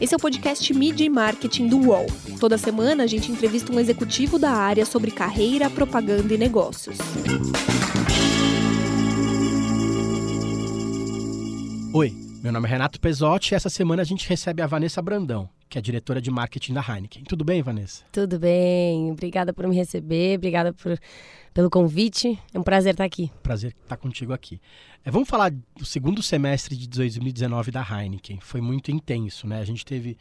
Esse é o podcast Media e Marketing do UOL. Toda semana a gente entrevista um executivo da área sobre carreira, propaganda e negócios. Oi, meu nome é Renato Pesotti e essa semana a gente recebe a Vanessa Brandão, que é diretora de marketing da Heineken. Tudo bem, Vanessa? Tudo bem. Obrigada por me receber, obrigada por, pelo convite. É um prazer estar aqui. Prazer estar contigo aqui. É, vamos falar do segundo semestre de 2019 da Heineken. Foi muito intenso, né? A gente teve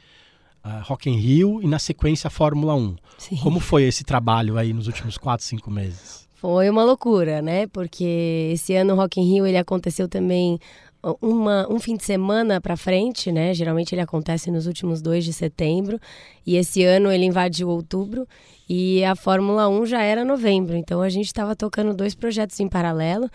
uh, Rock in Rio e na sequência a Fórmula 1. Sim. Como foi esse trabalho aí nos últimos quatro, cinco meses? Foi uma loucura, né? Porque esse ano o Rock in Rio ele aconteceu também uma, um fim de semana para frente, né? Geralmente ele acontece nos últimos dois de setembro e esse ano ele invadiu outubro e a Fórmula 1 já era novembro. Então a gente estava tocando dois projetos em paralelo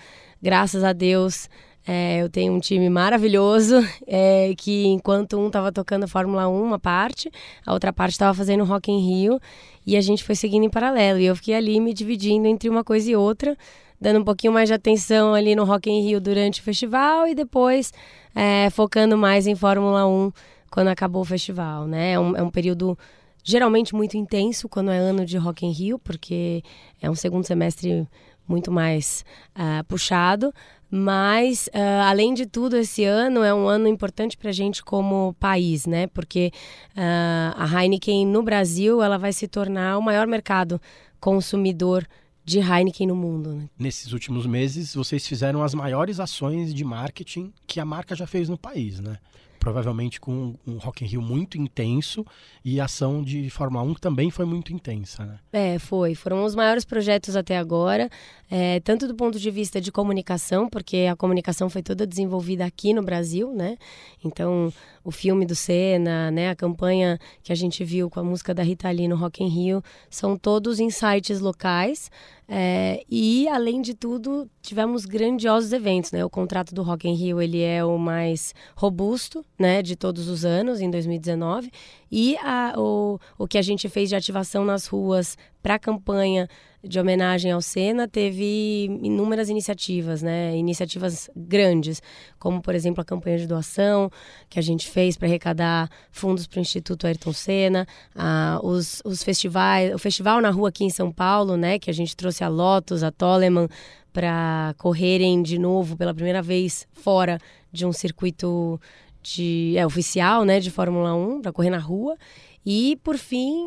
graças a Deus, é, eu tenho um time maravilhoso é, que enquanto um estava tocando Fórmula 1, uma parte, a outra parte estava fazendo Rock in Rio e a gente foi seguindo em paralelo. E eu fiquei ali me dividindo entre uma coisa e outra, dando um pouquinho mais de atenção ali no Rock in Rio durante o festival e depois é, focando mais em Fórmula 1 quando acabou o festival, né? É um, é um período geralmente muito intenso quando é ano de Rock in Rio, porque é um segundo semestre muito mais uh, puxado. Mas, uh, além de tudo, esse ano é um ano importante para a gente como país, né? Porque uh, a Heineken no Brasil ela vai se tornar o maior mercado consumidor de Heineken no mundo. Né? Nesses últimos meses, vocês fizeram as maiores ações de marketing que a marca já fez no país, né? Provavelmente com um Rock in Rio muito intenso e a ação de Fórmula 1 também foi muito intensa, né? É, foi. Foram os maiores projetos até agora, é, tanto do ponto de vista de comunicação, porque a comunicação foi toda desenvolvida aqui no Brasil, né? Então, o filme do Senna, né, a campanha que a gente viu com a música da Rita Lee no Rock in Rio, são todos insights locais, é, e, além de tudo, tivemos grandiosos eventos. Né? O contrato do Rock in Rio ele é o mais robusto né, de todos os anos, em 2019. E a, o, o que a gente fez de ativação nas ruas para a campanha de homenagem ao Senna teve inúmeras iniciativas, né? Iniciativas grandes, como por exemplo a campanha de doação que a gente fez para arrecadar fundos para o Instituto Ayrton Senna, ah, os, os festivais, o festival na rua aqui em São Paulo, né? Que a gente trouxe a Lotus, a Toleman para correrem de novo pela primeira vez fora de um circuito de é, oficial, né? De Fórmula 1 para correr na rua. E, por fim,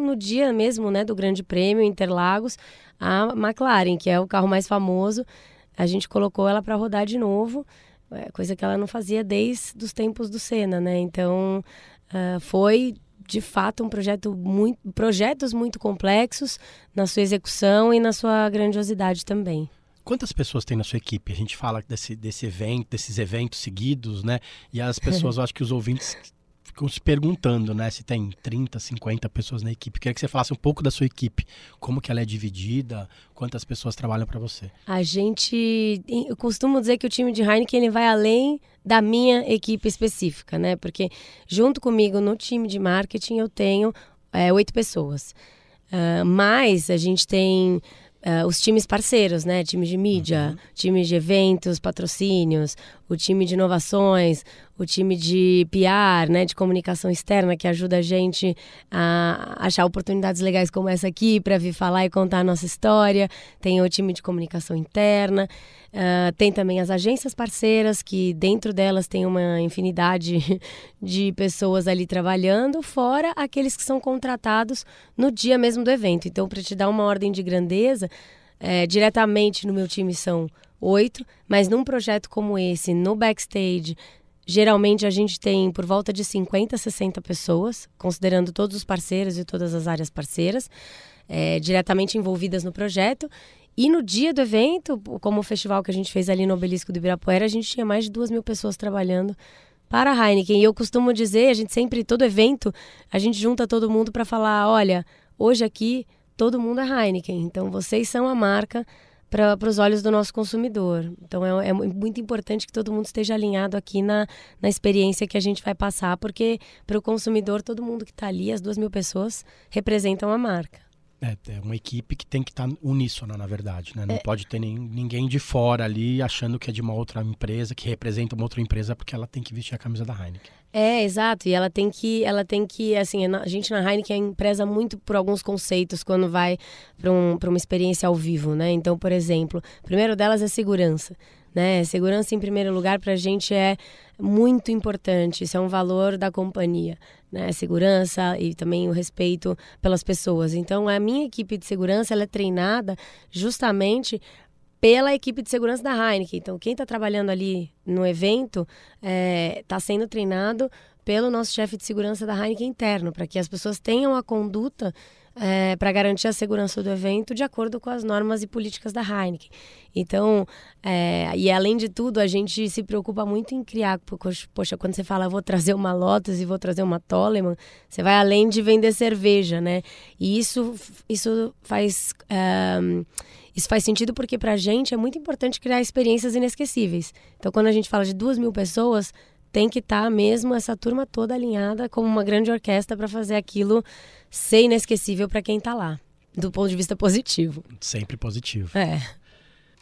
no, dia mesmo né, do Grande Prêmio Interlagos, a McLaren, que é o carro mais famoso, a gente colocou ela para rodar de novo, é, coisa que ela não fazia desde os tempos do Senna, né? Então, uh, foi de fato um projeto muito, projetos muito complexos na sua execução e na sua grandiosidade também. Quantas pessoas tem na sua equipe? A gente fala desse, desse evento, desses eventos seguidos, né? E as pessoas, eu acho que os ouvintes ficam se perguntando, né, se tem 30, 50 pessoas na equipe. Queria que você falasse um pouco da sua equipe, como que ela é dividida, quantas pessoas trabalham para você. A gente, eu costumo dizer que o time de Heineken ele vai além da minha equipe específica, né? Porque junto comigo no time de marketing eu tenho é, oito pessoas. Uh, mas a gente tem Uh, os times parceiros, né? Time de mídia, uhum. time de eventos, patrocínios, o time de inovações, o time de PR, né, de comunicação externa, que ajuda a gente a achar oportunidades legais como essa aqui para vir falar e contar a nossa história. Tem o time de comunicação interna, uh, tem também as agências parceiras, que dentro delas tem uma infinidade de pessoas ali trabalhando, fora aqueles que são contratados no dia mesmo do evento. Então, para te dar uma ordem de grandeza, é, diretamente no meu time são oito, mas num projeto como esse, no backstage, Geralmente a gente tem por volta de 50, 60 pessoas, considerando todos os parceiros e todas as áreas parceiras, é, diretamente envolvidas no projeto. E no dia do evento, como o festival que a gente fez ali no Obelisco do Ibirapuera, a gente tinha mais de duas mil pessoas trabalhando para a Heineken. E eu costumo dizer, a gente sempre, todo evento, a gente junta todo mundo para falar, olha, hoje aqui todo mundo é Heineken, então vocês são a marca para os olhos do nosso consumidor. Então é, é, muito importante que todo mundo esteja alinhado aqui na, na experiência que a gente vai passar, porque para o consumidor, todo mundo que está ali, as duas mil pessoas, representam a marca. É, é uma equipe que tem que estar tá uníssona, na verdade, né? Não é. pode ter nem, ninguém de fora ali achando que é de uma outra empresa, que representa uma outra empresa, porque ela tem que vestir a camisa da Heineken. É, exato. E ela tem que, ela tem que, assim, a gente na Heineken preza muito por alguns conceitos quando vai para um, uma experiência ao vivo, né? Então, por exemplo, o primeiro delas é segurança. Né? Segurança em primeiro lugar para a gente é muito importante, isso é um valor da companhia, né? Segurança e também o respeito pelas pessoas. Então, a minha equipe de segurança ela é treinada justamente pela equipe de segurança da Heineken. Então, quem está trabalhando ali no evento está é, tá sendo treinado pelo nosso chefe de segurança da Heineken interno, para que as pessoas tenham a conduta é, para garantir a segurança do evento de acordo com as normas e políticas da Heineken. Então, é, e além de tudo, a gente se preocupa muito em criar. Poxa, quando você fala, vou trazer uma Lotus e vou trazer uma Toleman, você vai além de vender cerveja, né? E isso, isso faz. Um, isso faz sentido porque para a gente é muito importante criar experiências inesquecíveis. Então, quando a gente fala de duas mil pessoas, tem que estar tá mesmo essa turma toda alinhada como uma grande orquestra para fazer aquilo ser inesquecível para quem está lá, do ponto de vista positivo. Sempre positivo. É.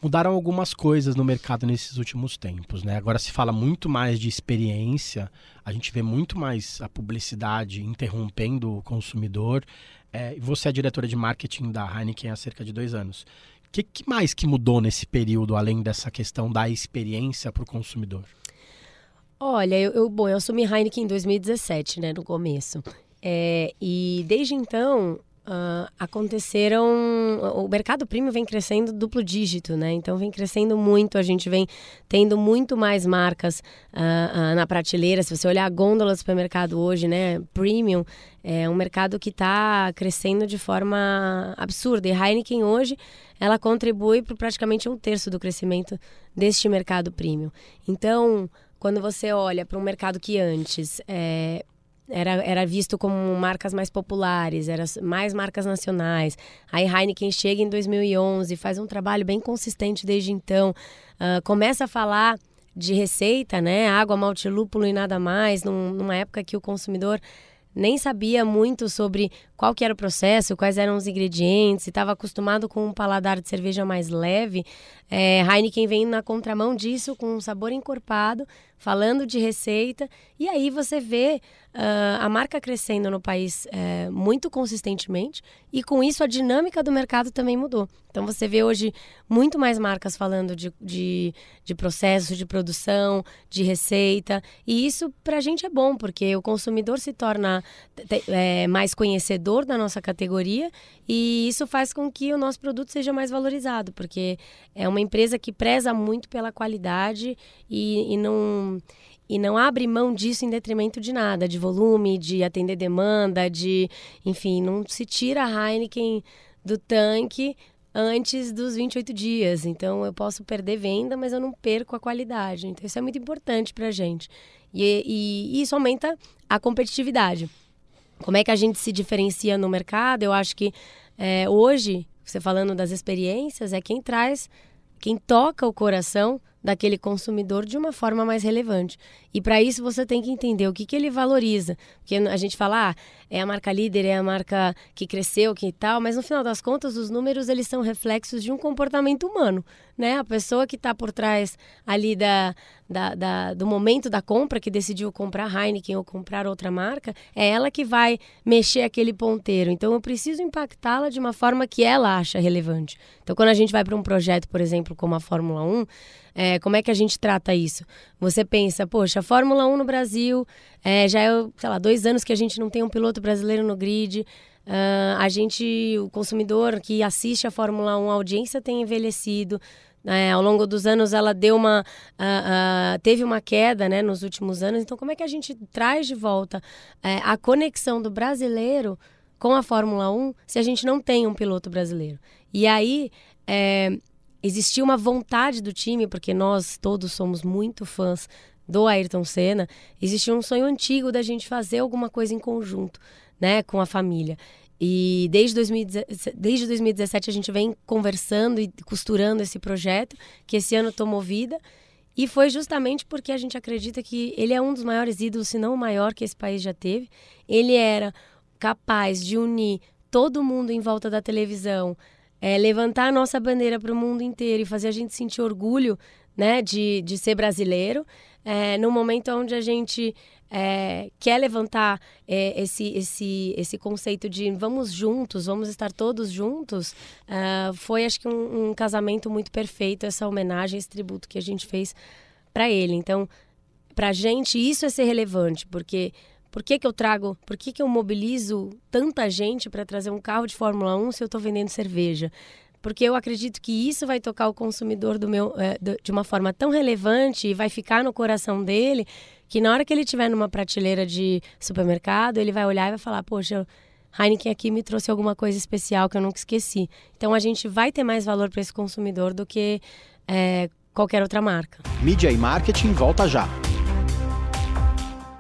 Mudaram algumas coisas no mercado nesses últimos tempos, né? Agora se fala muito mais de experiência, a gente vê muito mais a publicidade interrompendo o consumidor. É, você é diretora de marketing da Heineken há cerca de dois anos. O que, que mais que mudou nesse período, além dessa questão da experiência para o consumidor? Olha, eu, eu, bom, eu assumi Heineken em 2017, né, no começo. É, e desde então uh, aconteceram. O mercado premium vem crescendo duplo dígito, né? Então vem crescendo muito. A gente vem tendo muito mais marcas uh, uh, na prateleira. Se você olhar a gôndola do supermercado hoje, né? Premium é um mercado que está crescendo de forma absurda. E Heineken hoje ela contribui para praticamente um terço do crescimento deste mercado premium. Então quando você olha para um mercado que antes é, era, era visto como marcas mais populares, era mais marcas nacionais. Aí Heineken chega em 2011, faz um trabalho bem consistente desde então, uh, começa a falar de receita, né? Água, malte, lúpulo e nada mais, num, numa época que o consumidor nem sabia muito sobre qual que era o processo, quais eram os ingredientes, estava acostumado com um paladar de cerveja mais leve. É, Heineken vem na contramão disso, com um sabor encorpado, falando de receita, e aí você vê uh, a marca crescendo no país uh, muito consistentemente e com isso a dinâmica do mercado também mudou. Então você vê hoje muito mais marcas falando de, de, de processo de produção, de receita e isso para a gente é bom porque o consumidor se torna é, mais conhecedor da nossa categoria e isso faz com que o nosso produto seja mais valorizado porque é uma empresa que preza muito pela qualidade e, e não e não abre mão disso em detrimento de nada, de volume, de atender demanda, de, enfim, não se tira a Heineken do tanque antes dos 28 dias. Então eu posso perder venda, mas eu não perco a qualidade. Então isso é muito importante para a gente. E, e, e isso aumenta a competitividade. Como é que a gente se diferencia no mercado? Eu acho que é, hoje, você falando das experiências, é quem traz, quem toca o coração daquele consumidor de uma forma mais relevante. E para isso você tem que entender o que, que ele valoriza. Porque a gente fala, ah, é a marca líder, é a marca que cresceu, que tal, mas no final das contas os números eles são reflexos de um comportamento humano, né? A pessoa que está por trás ali da, da, da, do momento da compra, que decidiu comprar Heineken ou comprar outra marca, é ela que vai mexer aquele ponteiro. Então eu preciso impactá-la de uma forma que ela acha relevante. Então quando a gente vai para um projeto, por exemplo, como a Fórmula 1, é, como é que a gente trata isso? Você pensa, poxa, a Fórmula 1 no Brasil, é, já é, sei lá, dois anos que a gente não tem um piloto brasileiro no grid. Uh, a gente, o consumidor que assiste a Fórmula 1, a audiência tem envelhecido. É, ao longo dos anos ela deu uma uh, uh, teve uma queda né, nos últimos anos. Então como é que a gente traz de volta é, a conexão do brasileiro com a Fórmula 1 se a gente não tem um piloto brasileiro? E aí é, existia uma vontade do time, porque nós todos somos muito fãs do Ayrton Senna, existia um sonho antigo da gente fazer alguma coisa em conjunto, né, com a família. E desde, 2017, desde 2017 a gente vem conversando e costurando esse projeto, que esse ano tomou vida. E foi justamente porque a gente acredita que ele é um dos maiores ídolos, se não o maior que esse país já teve. Ele era capaz de unir todo mundo em volta da televisão, é, levantar a nossa bandeira para o mundo inteiro e fazer a gente sentir orgulho né, de, de ser brasileiro, é, no momento onde a gente é, quer levantar é, esse, esse, esse conceito de vamos juntos, vamos estar todos juntos, uh, foi acho que um, um, casamento muito perfeito, essa homenagem, esse tributo que a gente fez para ele. Então, para a gente, isso é ser relevante, porque por que, que eu trago, por que, que eu mobilizo tanta gente para trazer um carro de Fórmula 1 se eu estou vendendo cerveja? Porque eu acredito que isso vai tocar o consumidor do meu, é, de uma forma tão relevante e vai ficar no coração dele que na hora que ele estiver numa prateleira de supermercado, ele vai olhar e vai falar: Poxa, Heineken aqui me trouxe alguma coisa especial que eu nunca esqueci. Então a gente vai ter mais valor para esse consumidor do que é, qualquer outra marca. Mídia e marketing volta já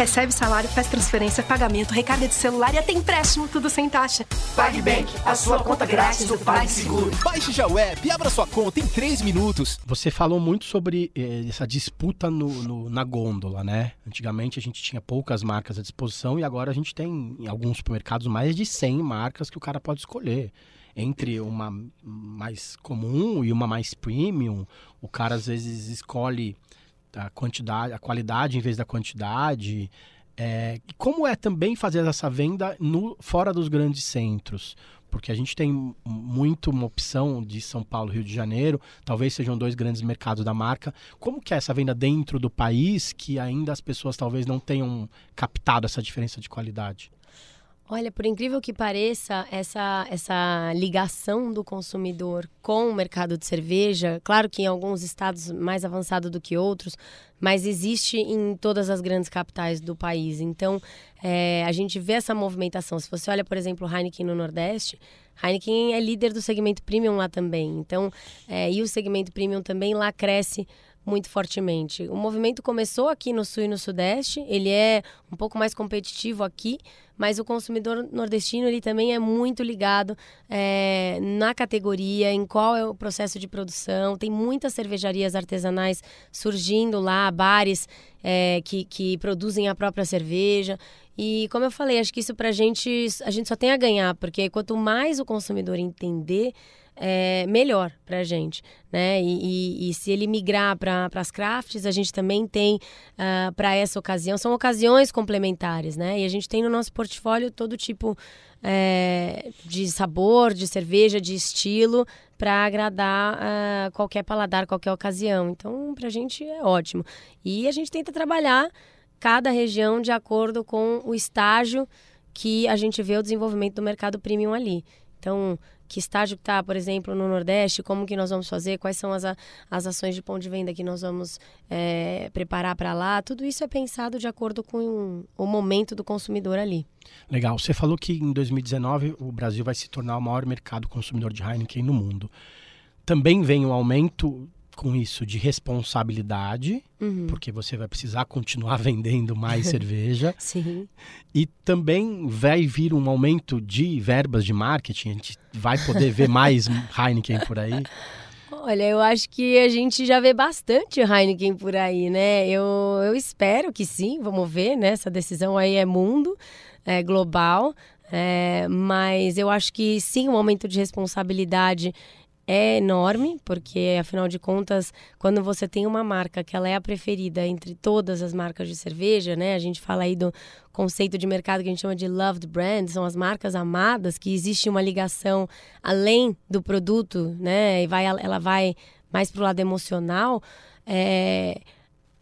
Recebe salário, faz transferência, pagamento, recarga de celular e até empréstimo, tudo sem taxa. PagBank, a sua conta grátis do PagSeguro. Baixe já o app e abra sua conta em 3 minutos. Você falou muito sobre eh, essa disputa no, no, na gôndola, né? Antigamente a gente tinha poucas marcas à disposição e agora a gente tem em alguns supermercados mais de 100 marcas que o cara pode escolher entre uma mais comum e uma mais premium, o cara às vezes escolhe a quantidade, a qualidade em vez da quantidade. É, como é também fazer essa venda no, fora dos grandes centros? Porque a gente tem muito uma opção de São Paulo, Rio de Janeiro, talvez sejam dois grandes mercados da marca. Como que é essa venda dentro do país que ainda as pessoas talvez não tenham captado essa diferença de qualidade? Olha, por incrível que pareça, essa, essa ligação do consumidor com o mercado de cerveja, claro que em alguns estados mais avançado do que outros, mas existe em todas as grandes capitais do país. Então, é, a gente vê essa movimentação. Se você olha, por exemplo, Heineken no Nordeste, Heineken é líder do segmento premium lá também. Então, é, e o segmento premium também lá cresce muito fortemente. O movimento começou aqui no Sul e no Sudeste, ele é um pouco mais competitivo aqui, mas o consumidor nordestino ele também é muito ligado é, na categoria, em qual é o processo de produção. Tem muitas cervejarias artesanais surgindo lá, bares é, que, que produzem a própria cerveja. E como eu falei, acho que isso pra gente, a gente só tem a ganhar, porque quanto mais o consumidor entender é, melhor para a gente, né? E, e, e, se ele migrar para as crafts, a gente também tem uh, ah, para essa ocasião, são ocasiões complementares, né? E a gente tem no nosso portfólio todo tipo é, de sabor, de cerveja, de estilo, para agradar uh, qualquer paladar, qualquer ocasião. Então, para a gente é ótimo. E a gente tenta trabalhar cada região de acordo com o estágio que a gente vê o desenvolvimento do mercado premium ali. Então, que estágio está, por exemplo, no Nordeste, como que nós vamos fazer, quais são as, as ações de ponto de venda que nós vamos é, preparar para lá. Tudo isso é pensado de acordo com o momento do consumidor ali. Legal. Você falou que em 2019 o Brasil vai se tornar o maior mercado consumidor de Heineken no mundo. Também vem um aumento com isso de responsabilidade, uhum. porque você vai precisar continuar vendendo mais cerveja. Sim. E também vai vir um aumento de verbas de marketing, a gente vai poder ver mais Heineken por aí. Olha, eu acho que a gente já vê bastante Heineken por aí, né? Eu, eu espero que sim, vamos ver, né? Essa decisão aí é mundo, é global, é, mas eu acho que sim, um aumento de responsabilidade é enorme, porque afinal de contas, quando você tem uma marca que ela é a preferida entre todas as marcas de cerveja, né? A gente fala aí do conceito de mercado que a gente chama de loved brand, são as marcas amadas, que existe uma ligação além do produto, né? E vai, ela vai mais pro lado emocional. É,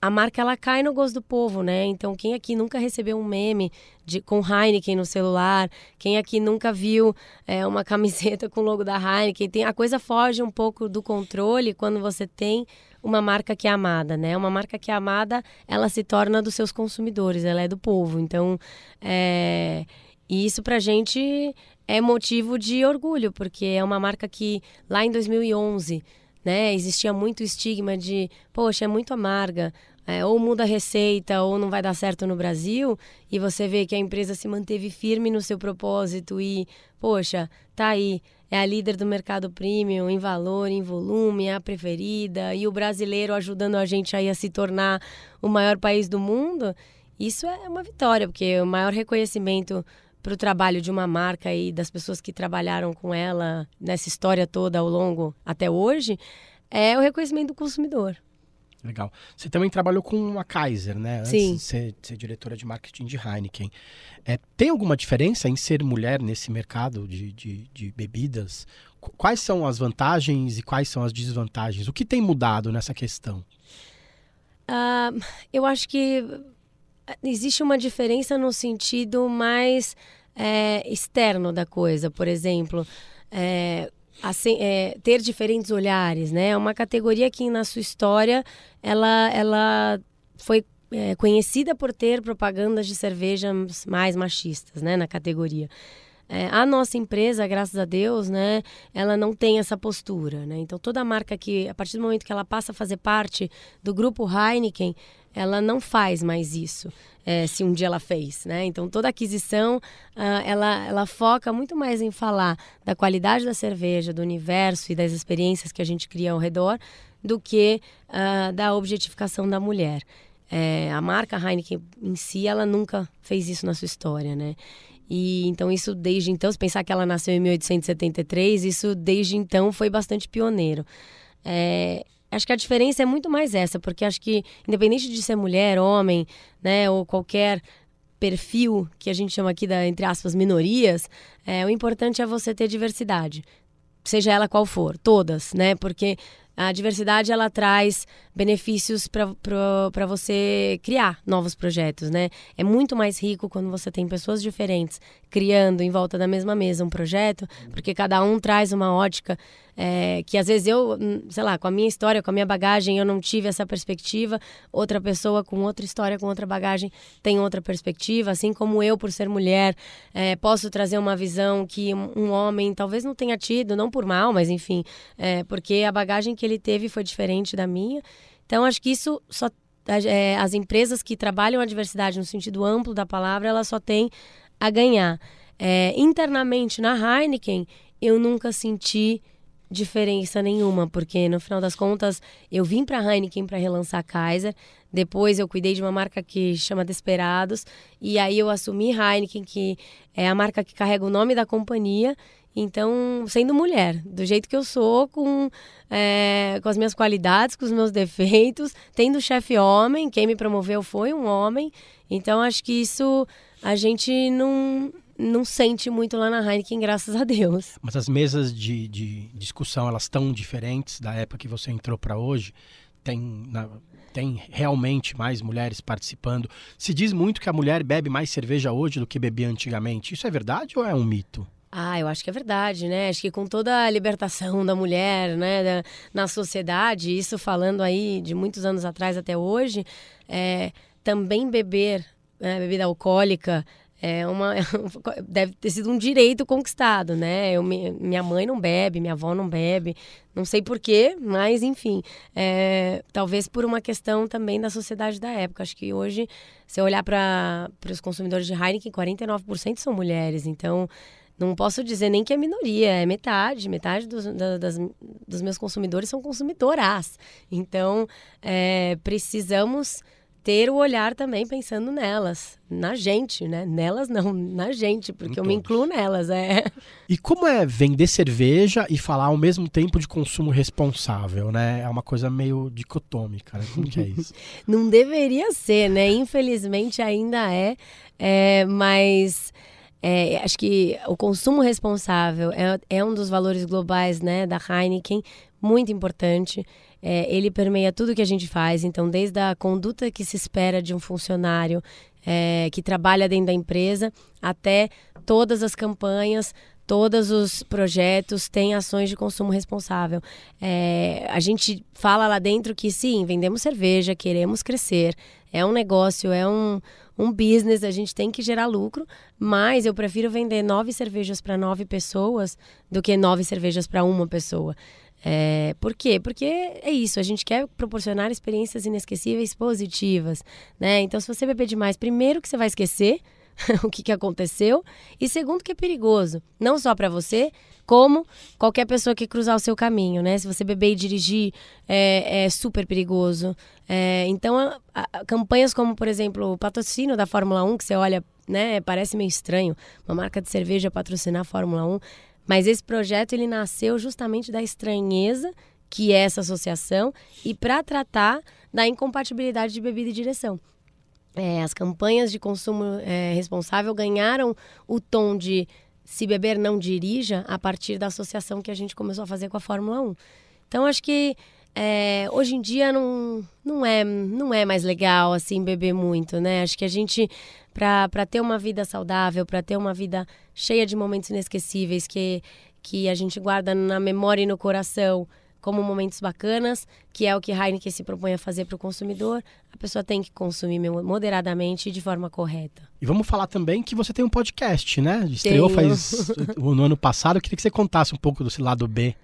a marca ela cai no gosto do povo, né? Então, quem aqui nunca recebeu um meme de, com Heineken no celular? Quem aqui nunca viu é, uma camiseta com o logo da Heineken? Tem, a coisa foge um pouco do controle quando você tem uma marca que é amada, né? Uma marca que é amada, ela se torna dos seus consumidores, ela é do povo. Então, é... E isso pra gente é motivo de orgulho, porque é uma marca que lá em 2011 né? Existia muito estigma de, poxa, é muito amarga. é, ou muda a receita ou não vai dar certo no Brasil, e você vê que a empresa se manteve firme no seu propósito e, poxa, tá aí, é a líder do mercado premium em valor, em volume, é a preferida, e o brasileiro ajudando a gente aí a se tornar o maior país do mundo, isso é uma vitória, porque o maior reconhecimento para o trabalho de uma marca e das pessoas que trabalharam com ela nessa história toda ao longo até hoje é o reconhecimento do consumidor. Legal. Você também trabalhou com a Kaiser, né? Antes Sim. de ser, de ser diretora de marketing de Heineken. É, tem alguma diferença em ser mulher nesse mercado de, de, de bebidas? Qu- Quais são as vantagens e quais são as desvantagens? O que tem mudado nessa questão? Ah, eu acho que existe uma diferença no sentido mais é, externo da coisa, por exemplo. É, assim, é, ter diferentes olhares, né? É uma categoria que na sua história ela, ela foi é, conhecida por ter propagandas de cervejas mais machistas, né? Na categoria. É, a nossa empresa, graças a Deus, né, ela não tem essa postura, né? Então toda marca que, a partir do momento que ela passa a fazer parte do grupo Heineken, ela não faz mais isso, é, se um dia ela fez, né? Então toda aquisição, ah, ela, ela foca muito mais em falar da qualidade da cerveja, do universo e das experiências que a gente cria ao redor, do que ah, da objetificação da mulher. É, a marca Heineken em si, ela nunca fez isso na sua história, né? E então isso desde então, se pensar que ela nasceu em 1873, isso desde então foi bastante pioneiro. É, acho que a diferença é muito mais essa, porque acho que independente de ser mulher, homem, né, ou qualquer perfil que a gente chama aqui da entre aspas minorias, é, o importante é você ter diversidade, seja ela qual for, todas, né? Porque a diversidade ela traz benefícios para você criar novos projetos, né? É muito mais rico quando você tem pessoas diferentes criando em volta da mesma mesa um projeto, porque cada um traz uma ótica é, que às vezes eu, hum, sei lá, com a minha história, com a minha bagagem, eu não tive essa perspectiva. Outra pessoa com outra história, com outra bagagem, tem outra perspectiva. Assim como eu, por ser mulher, é, posso trazer uma visão que um, homem talvez não tenha tido, não por mal, mas enfim, é, porque a bagagem que ele teve foi diferente da minha. Então, acho que isso só. é, as empresas que trabalham a diversidade no sentido amplo da palavra, elas só têm a ganhar. É, internamente na Heineken, eu nunca senti diferença nenhuma, porque no final das contas eu vim para Heineken para relançar a Kaiser, depois eu cuidei de uma marca que chama Desperados e aí eu assumi Heineken, que é a marca que carrega o nome da companhia. Então, sendo mulher, do jeito que eu sou, com, é, com as minhas qualidades, com os meus defeitos, tendo chefe homem, quem me promoveu foi um homem. Então, acho que isso a gente não, não sente muito lá na Heineken, graças a Deus. Mas as mesas de, de discussão, elas estão diferentes da época que você entrou para hoje? Tem, na- tem realmente mais mulheres participando? Se diz muito que a mulher bebe mais cerveja hoje do que bebia antigamente. Isso é verdade ou é um mito? Ah, eu acho que é verdade, né? Acho que com toda a libertação da mulher, né, da- na sociedade, isso falando aí de muitos anos atrás até hoje, é, também beber né, bebida alcoólica é uma deve ter sido um direito conquistado, né? Eu, mi- minha mãe não bebe, minha avó não bebe, não sei porquê, mas enfim, é, talvez por uma questão também da sociedade da época. Acho que hoje, se eu olhar para os consumidores de Heineken, 49% são mulheres, então não posso dizer nem que é minoria, é metade. Metade dos, da- das- dos meus consumidores são consumidoras. Então, é, precisamos ter o olhar também pensando nelas, na gente, né? Nelas não, na gente, porque Em eu me todos. incluo nelas, é. E como é vender cerveja e falar ao mesmo tempo de consumo responsável, né? É uma coisa meio dicotômica, né? Como que é isso? Não deveria ser, né? Infelizmente ainda é, é, mas é, acho que o consumo responsável é, é um dos valores globais, né, da Heineken, muito importante. É, ele permeia tudo que a gente faz, então desde a conduta que se espera de um funcionário é, que trabalha dentro da empresa até todas as campanhas, todos os projetos têm ações de consumo responsável. É, a gente fala lá dentro que sim, vendemos cerveja, queremos crescer, é um negócio, é um, um business, a gente tem que gerar lucro, mas eu prefiro vender nove cervejas para nove pessoas do que nove cervejas para uma pessoa. É, por quê? Porque é isso, a gente quer proporcionar experiências inesquecíveis positivas, né? Então, se você beber demais, primeiro que você vai esquecer o que, que aconteceu, e segundo que é perigoso, não só para você, como qualquer pessoa que cruzar o seu caminho, né? Se você beber e dirigir, é, é super perigoso. É, então, a, a, campanhas como, por exemplo, o patrocínio da Fórmula 1, que você olha, né, parece meio estranho, uma marca de cerveja patrocinar a Fórmula 1, mas esse projeto ele nasceu justamente da estranheza que é essa associação e para tratar da incompatibilidade de bebida e direção. É, as campanhas de consumo é, responsável ganharam o tom de se beber não dirija a partir da associação que a gente começou a fazer com a Fórmula 1. Então acho que é, hoje em dia não, não, é, não é mais legal assim beber muito, né? Acho que a gente para ter uma vida saudável, para ter uma vida cheia de momentos inesquecíveis que, que a gente guarda na memória e no coração como momentos bacanas, que é o que Heineken se propõe a fazer para o consumidor, a pessoa tem que consumir moderadamente e de forma correta. E vamos falar também que você tem um podcast, né? Estreou Tenho. faz no ano passado. Eu queria que você contasse um pouco desse lado B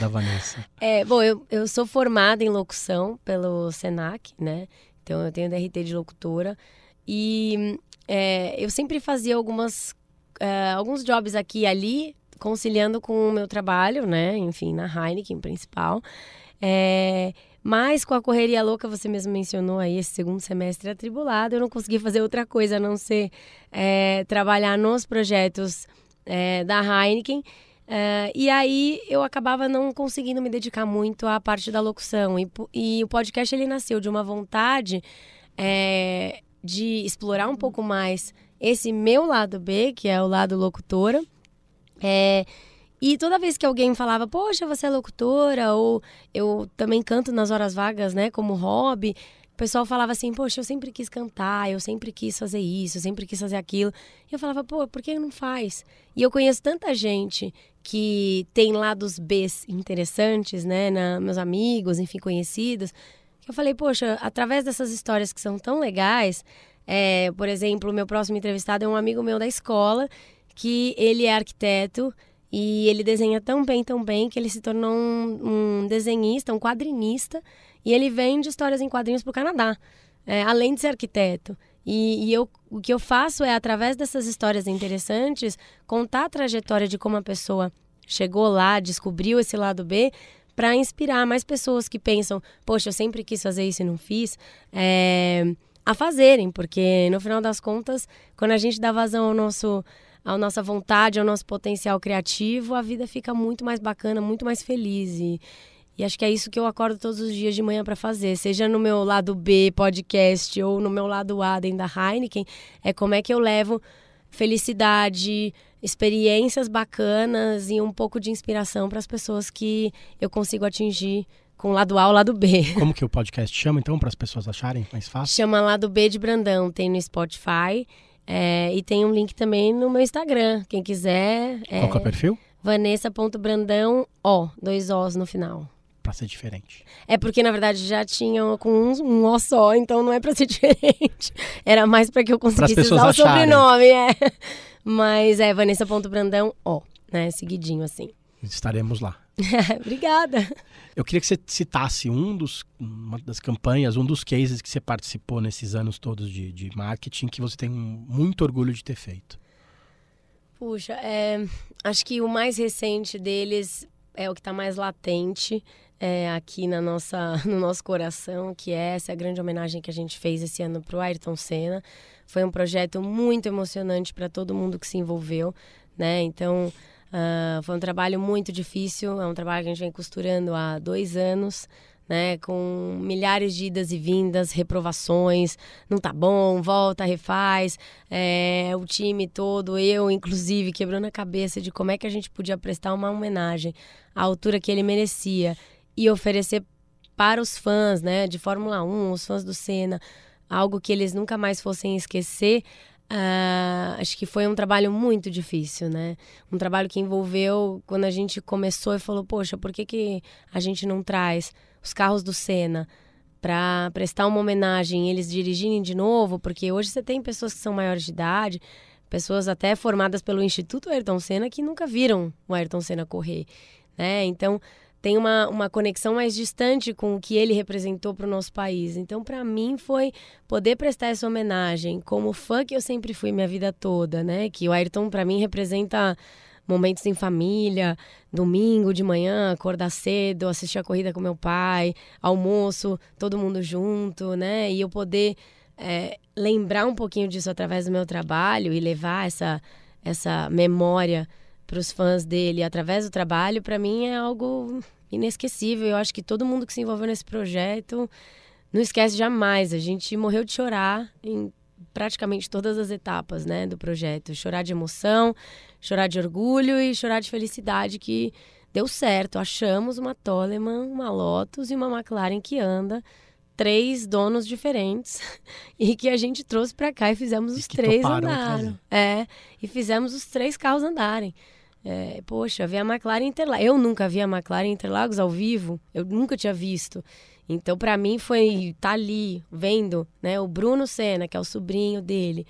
da Vanessa. é, bom, eu, eu sou formada em locução pelo Senac, né? Então eu tenho DRT de locutora. E é, eu sempre fazia algumas, uh, alguns jobs aqui e ali, conciliando com o meu trabalho, né? Enfim, na Heineken principal. É, mas com a correria louca, você mesmo mencionou aí, esse segundo semestre atribulado, eu não consegui fazer outra coisa a não ser é, trabalhar nos projetos é, da Heineken. É, e aí eu acabava não conseguindo me dedicar muito à parte da locução. E, e o podcast ele nasceu de uma vontade é, de explorar um pouco mais esse meu lado B, que é o lado locutora. É, e toda vez que alguém falava, poxa, você é locutora, ou eu também canto nas horas vagas, né, como hobby, o pessoal falava assim, poxa, eu sempre quis cantar, eu sempre quis fazer isso, eu sempre quis fazer aquilo. E eu falava, pô, por que não faz? E eu conheço tanta gente que tem lados B interessantes, né, na, meus amigos, enfim, conhecidos, que eu falei, poxa, através dessas histórias que são tão legais, é, por exemplo, o meu próximo entrevistado é um amigo meu da escola, que ele é arquiteto e ele desenha tão bem, tão bem, que ele se tornou um, um desenhista, um quadrinista, e ele vende histórias em quadrinhos para o Canadá, é, além de ser arquiteto. E, e, eu, o que eu faço é, através dessas histórias interessantes, contar a trajetória de como a pessoa chegou lá, descobriu esse lado B, para inspirar mais pessoas que pensam, poxa, eu sempre quis fazer isso e não fiz, é, a fazerem, porque no final das contas, quando a gente dá vazão ao nosso à nossa vontade, ao nosso potencial criativo, a vida fica muito mais bacana, muito mais feliz. E, e acho que é isso que eu acordo todos os dias de manhã para fazer, seja no meu lado B podcast ou no meu lado A dentro da Heineken, é como é que eu levo felicidade, experiências bacanas e um pouco de inspiração para as pessoas que eu consigo atingir com o lado A ou lado B. Como que o podcast chama, então, para as pessoas acharem mais fácil? Chama Lado B de Brandão, tem no Spotify. É, e tem um link também no meu Instagram, quem quiser. É, Qual é o perfil? Vanessa.brandão, ó, dois Os no final. Pra ser diferente. É porque, na verdade, já tinham com um, um só, então não é pra ser diferente. Era mais pra que eu conseguisse usar o sobrenome, é. Mas é Vanessa.brandão, ó, né? Seguidinho assim. Estaremos lá. Obrigada. Eu queria que você citasse um dos, uma das campanhas, um dos cases que você participou nesses anos todos de, de marketing que você tem muito orgulho de ter feito. Puxa, é, acho que o mais recente deles é o que está mais latente é, aqui na nossa, no nosso coração, que é essa grande homenagem que a gente fez esse ano para o Ayrton Senna. Foi um projeto muito emocionante para todo mundo que se envolveu, né? Então, Uh, foi um trabalho muito difícil, é um trabalho que a gente vem costurando há dois anos, né? Com milhares de idas e vindas, reprovações, não tá bom, volta, refaz. É, o time todo, eu inclusive, quebrando a cabeça de como é que a gente podia prestar uma homenagem à altura que ele merecia e oferecer para os fãs, né? De Fórmula 1, os fãs do Senna, algo que eles nunca mais fossem esquecer Uh, acho que foi um trabalho muito difícil, né? Um trabalho que envolveu quando a gente começou e falou, poxa, por que, que a gente não traz os carros do Senna para prestar uma homenagem, eles dirigirem de novo, porque hoje você tem pessoas que são maiores de idade, pessoas até formadas pelo Instituto Ayrton Senna que nunca viram o Ayrton Senna correr, né? Então tem uma, uma conexão mais distante com o que ele representou para o nosso país. Então, para mim, foi poder prestar essa homenagem como fã que eu sempre fui minha vida toda, né? Que o Ayrton, para mim, representa momentos em família, domingo de manhã, acordar cedo, assistir a corrida com meu pai, almoço, todo mundo junto, né? E eu poder é, lembrar um pouquinho disso através do meu trabalho e levar essa, essa memória para os fãs dele através do trabalho, para mim é algo inesquecível. Eu acho que todo mundo que se envolveu nesse projeto não esquece jamais. A gente morreu de chorar em praticamente todas as etapas né, do projeto. Chorar de emoção, chorar de orgulho e chorar de felicidade que deu certo. Achamos uma Toleman, uma Lotus e uma McLaren que anda três donos diferentes e que a gente trouxe para cá e fizemos e os três andarem. É, e fizemos os três carros andarem. É, poxa, ver a McLaren Interlagos. Eu nunca vi a McLaren Interlagos ao vivo, eu nunca tinha visto. Então, para mim, foi estar tá ali, vendo né, o Bruno Senna, que é o sobrinho dele,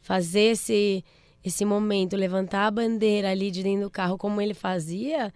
fazer esse, esse momento, levantar a bandeira ali de dentro do carro, como ele fazia.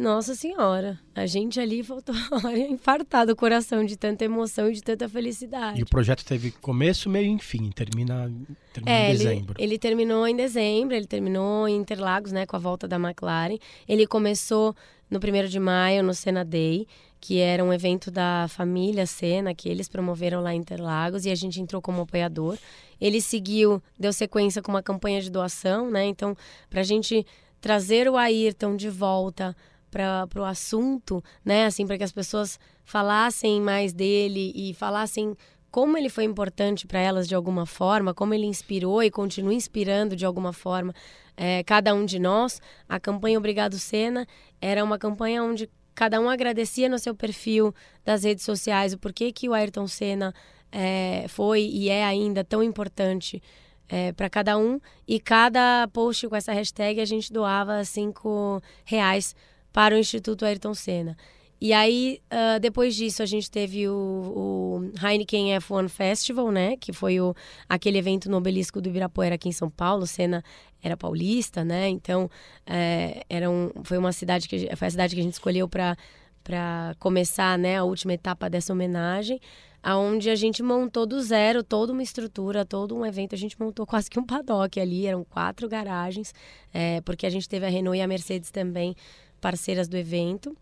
Nossa Senhora, a gente ali faltou infartar o coração de tanta emoção e de tanta felicidade. E o projeto teve começo, meio e fim, termina, termina é, em dezembro. Ele, ele, terminou em dezembro, ele terminou em Interlagos, né, com a volta da McLaren. Ele começou no 1 de maio, no Senna Day que era um evento da família Sena, que eles promoveram lá em Interlagos, e a gente entrou como apoiador. Ele seguiu, deu sequência com uma campanha de doação, né? Então, para a gente trazer o Ayrton de volta para o assunto, né? Assim, para que as pessoas falassem mais dele e falassem como ele foi importante para elas de alguma forma, como ele inspirou e continua inspirando de alguma forma é, cada um de nós. A campanha Obrigado Sena era uma campanha onde cada um agradecia no seu perfil das redes sociais o porquê que o Ayrton Senna é, foi e é ainda tão importante é, para cada um. E cada post com essa hashtag a gente doava cinco reais para o Instituto Ayrton Senna. E aí, uh, depois disso, a gente teve o, o, Heineken F1 Festival, né? Que foi o, aquele evento no obelisco do Ibirapuera aqui em São Paulo. Senna era paulista, né? Então, é, era um, foi uma cidade que foi a cidade que a gente escolheu para para começar, né, a última etapa dessa homenagem, aonde a gente montou do zero toda uma estrutura, todo um evento. A gente montou quase que um paddock ali, eram quatro garagens, é, porque a gente teve a Renault e a Mercedes também parceiras do evento.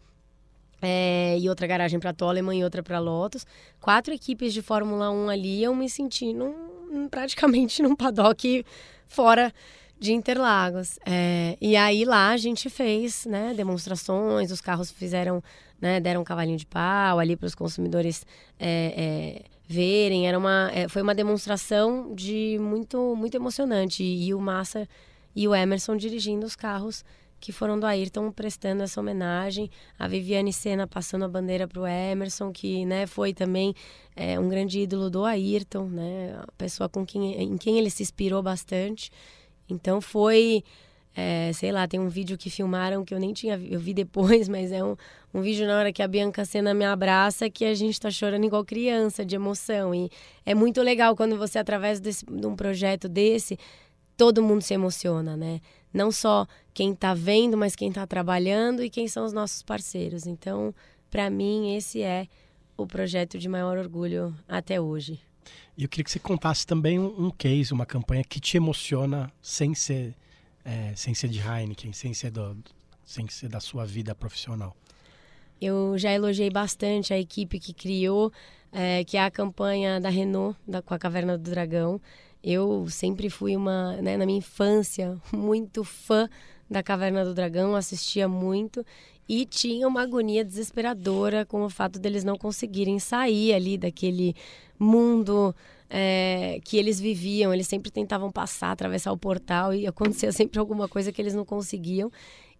É, e outra garagem para Toleman e outra para Lotus. Quatro equipes de Fórmula 1 ali, eu me senti num, praticamente num paddock fora de Interlagos. É, e aí lá a gente fez né, demonstrações, os carros fizeram, né, deram um cavalinho de pau ali para os consumidores é, é, verem. Era uma, é, foi uma demonstração de muito, muito emocionante. E, e o Massa e o Emerson dirigindo os carros que foram do Ayrton prestando essa homenagem. A Viviane Senna passando a bandeira para o Emerson, que né, foi também é, um grande ídolo do Ayrton, né, a pessoa com quem, em quem ele se inspirou bastante. Então foi, é, sei lá, tem um vídeo que filmaram que eu nem tinha eu vi depois, mas é um, um vídeo na hora que a Bianca Senna me abraça que a gente está chorando igual criança de emoção. E é muito legal quando você, através desse, de um projeto desse, todo mundo se emociona, né? Não só quem está vendo, mas quem está trabalhando e quem são os nossos parceiros. Então, para mim, esse é o projeto de maior orgulho até hoje. E eu queria que você contasse também um, um case, uma campanha que te emociona sem ser, é, sem ser de Heineken, sem ser, do, sem ser da sua vida profissional. Eu já elogiei bastante a equipe que criou, é, que é a campanha da Renault da, com a Caverna do Dragão. Eu sempre fui uma, né, na minha infância, muito fã da Caverna do Dragão, assistia muito e tinha uma agonia desesperadora com o fato deles não conseguirem sair ali daquele mundo é, que eles viviam. Eles sempre tentavam passar, atravessar o portal e acontecia sempre alguma coisa que eles não conseguiam.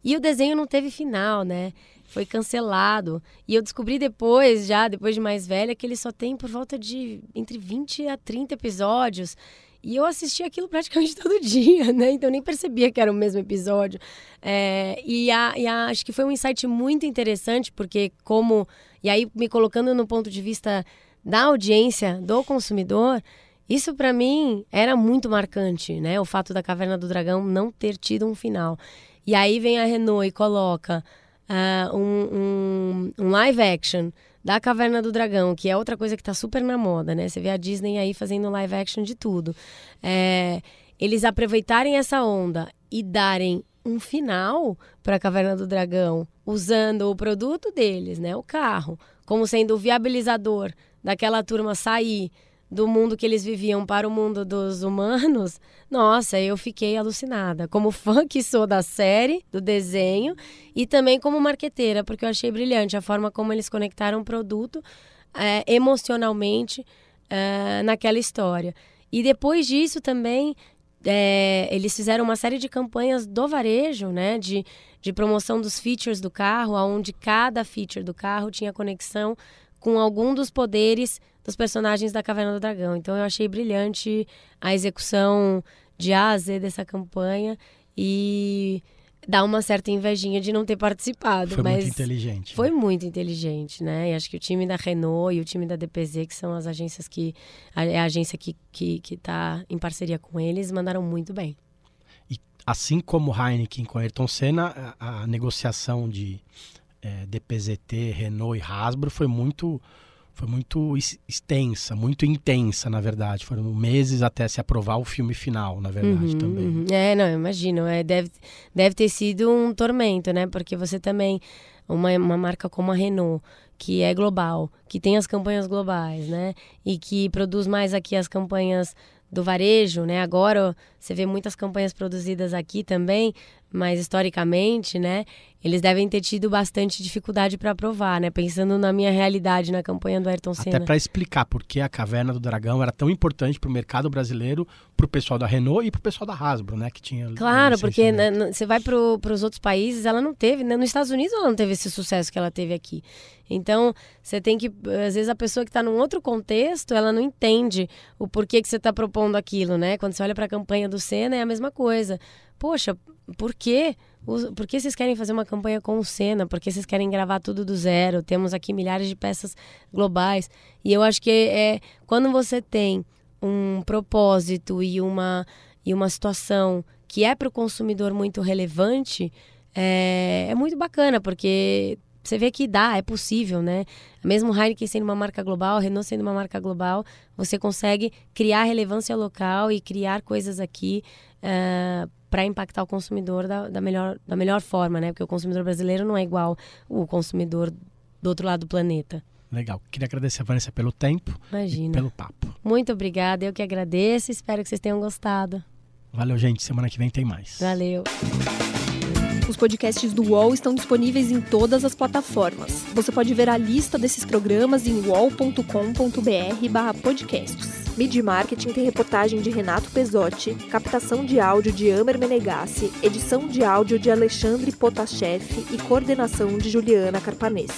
E o desenho não teve final, né? Foi cancelado. E eu descobri depois, já depois de mais velha, que ele só tem por volta de entre 20 a 30 episódios. E eu assisti aquilo praticamente todo dia, né? Então nem percebia que era o mesmo episódio. É, e, a, e a, acho que foi um insight muito interessante, porque como. E aí, me colocando no ponto de vista da audiência do consumidor, isso para mim era muito marcante, né? O fato da Caverna do Dragão não ter tido um final. E aí vem a Renault e coloca uh, um, um, um, live action da Caverna do Dragão, que é outra coisa que está super na moda, né? Você vê a Disney aí fazendo live action de tudo. É, eles aproveitarem essa onda e darem um final para a Caverna do Dragão, usando o produto deles, né, o carro, como sendo o viabilizador daquela turma sair do mundo que eles viviam para o mundo dos humanos, nossa, eu fiquei alucinada. Como fã que sou da série, do desenho, e também como marqueteira, porque eu achei brilhante a forma como eles conectaram o produto é, emocionalmente é, naquela história. E depois disso também, é, eles fizeram uma série de campanhas do varejo, né, de, de promoção dos features do carro, onde cada feature do carro tinha conexão com algum dos poderes dos personagens da Caverna do Dragão. Então eu achei brilhante a execução de A a Z dessa campanha e dá uma certa invejinha de não ter participado. Foi mas muito inteligente. Foi né? muito inteligente, né? E acho que o time da Renault e o time da DPZ, que são as agências que. É a agência que, que, que tá em parceria com eles, mandaram muito bem. E assim como Heineken com Ayrton Senna, a, a negociação de é, DPZT, Renault e Hasbro foi muito foi muito extensa, muito intensa, na verdade. Foram meses até se aprovar o filme final, na verdade, uhum, também. Uhum. É, não, imagino. É, deve, deve ter sido um tormento, né? Porque você também, uma, uma marca como a Renault, que é global, que tem as campanhas globais, né? E que produz mais aqui as campanhas do varejo, né? Agora você vê muitas campanhas produzidas aqui também, mas historicamente, né? Eles devem ter tido bastante dificuldade para aprovar, né? Pensando na minha realidade na campanha do Ayrton Senna. Até para explicar por que a Caverna do Dragão era tão importante para o mercado brasileiro, para o pessoal da Renault e para o pessoal da Hasbro, né? Que tinha. Claro, porque né, você vai para os outros países, ela não teve, né? Nos Estados Unidos ela não teve esse sucesso que ela teve aqui. Então, você tem que. Às vezes a pessoa que está num outro contexto, ela não entende o porquê que você está propondo aquilo, né? Quando você olha para a campanha do Senna, é a mesma coisa. Poxa, por quê? Por que vocês querem fazer uma campanha com o Senna? Por que vocês querem gravar tudo do zero? Temos aqui milhares de peças globais. E eu acho que é quando você tem um propósito e uma, e uma situação que é para o consumidor muito relevante, é, é muito bacana, porque você vê que dá, é possível, né? Mesmo Heineken sendo uma marca global, Renault sendo uma marca global, você consegue criar relevância local e criar coisas aqui uh, para impactar o consumidor da, da, melhor, da melhor forma, né? Porque o consumidor brasileiro não é igual o consumidor do outro lado do planeta. Legal. Queria agradecer a Vanessa pelo tempo Imagina. e pelo papo. Muito obrigada. Eu que agradeço. Espero que vocês tenham gostado. Valeu, gente. Semana que vem tem mais. Valeu. Os podcasts do UOL estão disponíveis em todas as plataformas. Você pode ver a lista desses programas em uol.com.br/podcasts. Midi Marketing tem reportagem de Renato Pesotti, captação de áudio de Amer Menegassi, edição de áudio de Alexandre Potashev e coordenação de Juliana Carpanês.